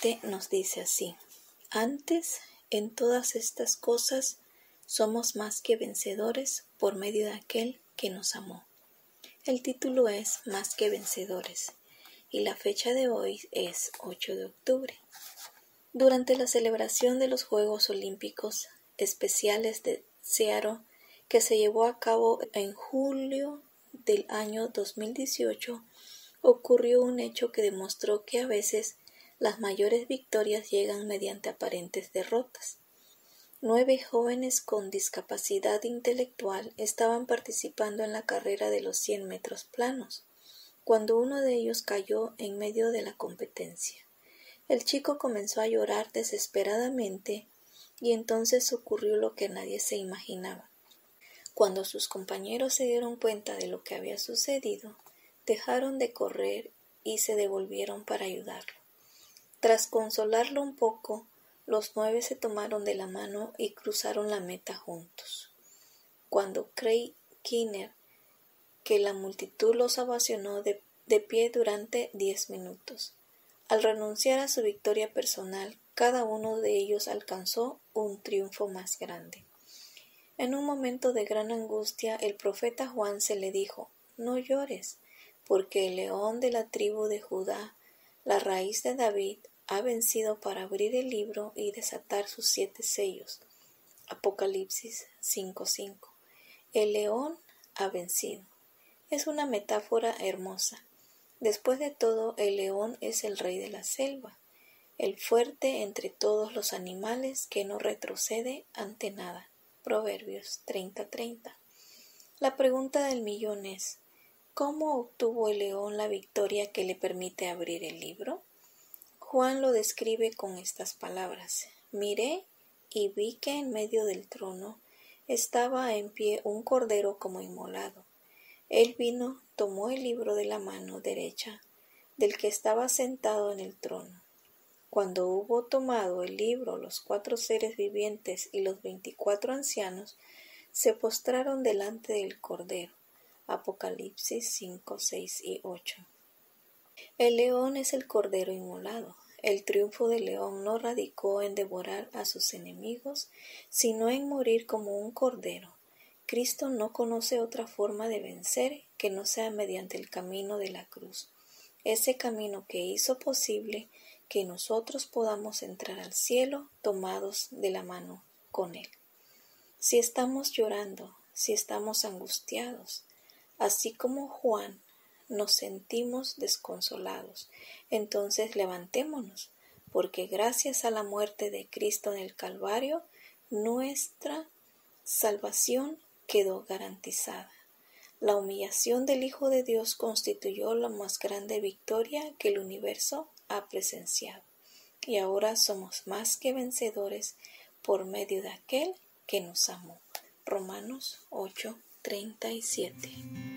7 nos dice así, antes en todas estas cosas somos más que vencedores por medio de aquel que nos amó. El título es Más que vencedores y la fecha de hoy es 8 de octubre. Durante la celebración de los Juegos Olímpicos Especiales de Seattle, que se llevó a cabo en julio del año 2018, ocurrió un hecho que demostró que a veces las mayores victorias llegan mediante aparentes derrotas. Nueve jóvenes con discapacidad intelectual estaban participando en la carrera de los cien metros planos, cuando uno de ellos cayó en medio de la competencia. El chico comenzó a llorar desesperadamente y entonces ocurrió lo que nadie se imaginaba. Cuando sus compañeros se dieron cuenta de lo que había sucedido, dejaron de correr y se devolvieron para ayudarlo. Tras consolarlo un poco, los nueve se tomaron de la mano y cruzaron la meta juntos. Cuando Craig Kinner, que la multitud los ovacionó de, de pie durante diez minutos. Al renunciar a su victoria personal, cada uno de ellos alcanzó un triunfo más grande. En un momento de gran angustia, el profeta Juan se le dijo No llores, porque el león de la tribu de Judá, la raíz de David, ha vencido para abrir el libro y desatar sus siete sellos. Apocalipsis 5:5. El león ha vencido. Es una metáfora hermosa. Después de todo, el león es el rey de la selva, el fuerte entre todos los animales que no retrocede ante nada. Proverbios 30:30. La pregunta del millón es, ¿cómo obtuvo el león la victoria que le permite abrir el libro? Juan lo describe con estas palabras. Miré y vi que en medio del trono estaba en pie un cordero como inmolado. Él vino, tomó el libro de la mano derecha del que estaba sentado en el trono. Cuando hubo tomado el libro, los cuatro seres vivientes y los veinticuatro ancianos se postraron delante del Cordero. Apocalipsis 5, 6 y 8. El león es el Cordero inmolado. El triunfo del león no radicó en devorar a sus enemigos, sino en morir como un cordero. Cristo no conoce otra forma de vencer que no sea mediante el camino de la cruz, ese camino que hizo posible que nosotros podamos entrar al cielo tomados de la mano con Él. Si estamos llorando, si estamos angustiados, así como Juan nos sentimos desconsolados, entonces levantémonos, porque gracias a la muerte de Cristo en el Calvario, nuestra salvación quedó garantizada. La humillación del Hijo de Dios constituyó la más grande victoria que el universo ha presenciado. Y ahora somos más que vencedores por medio de aquel que nos amó. Romanos 8:37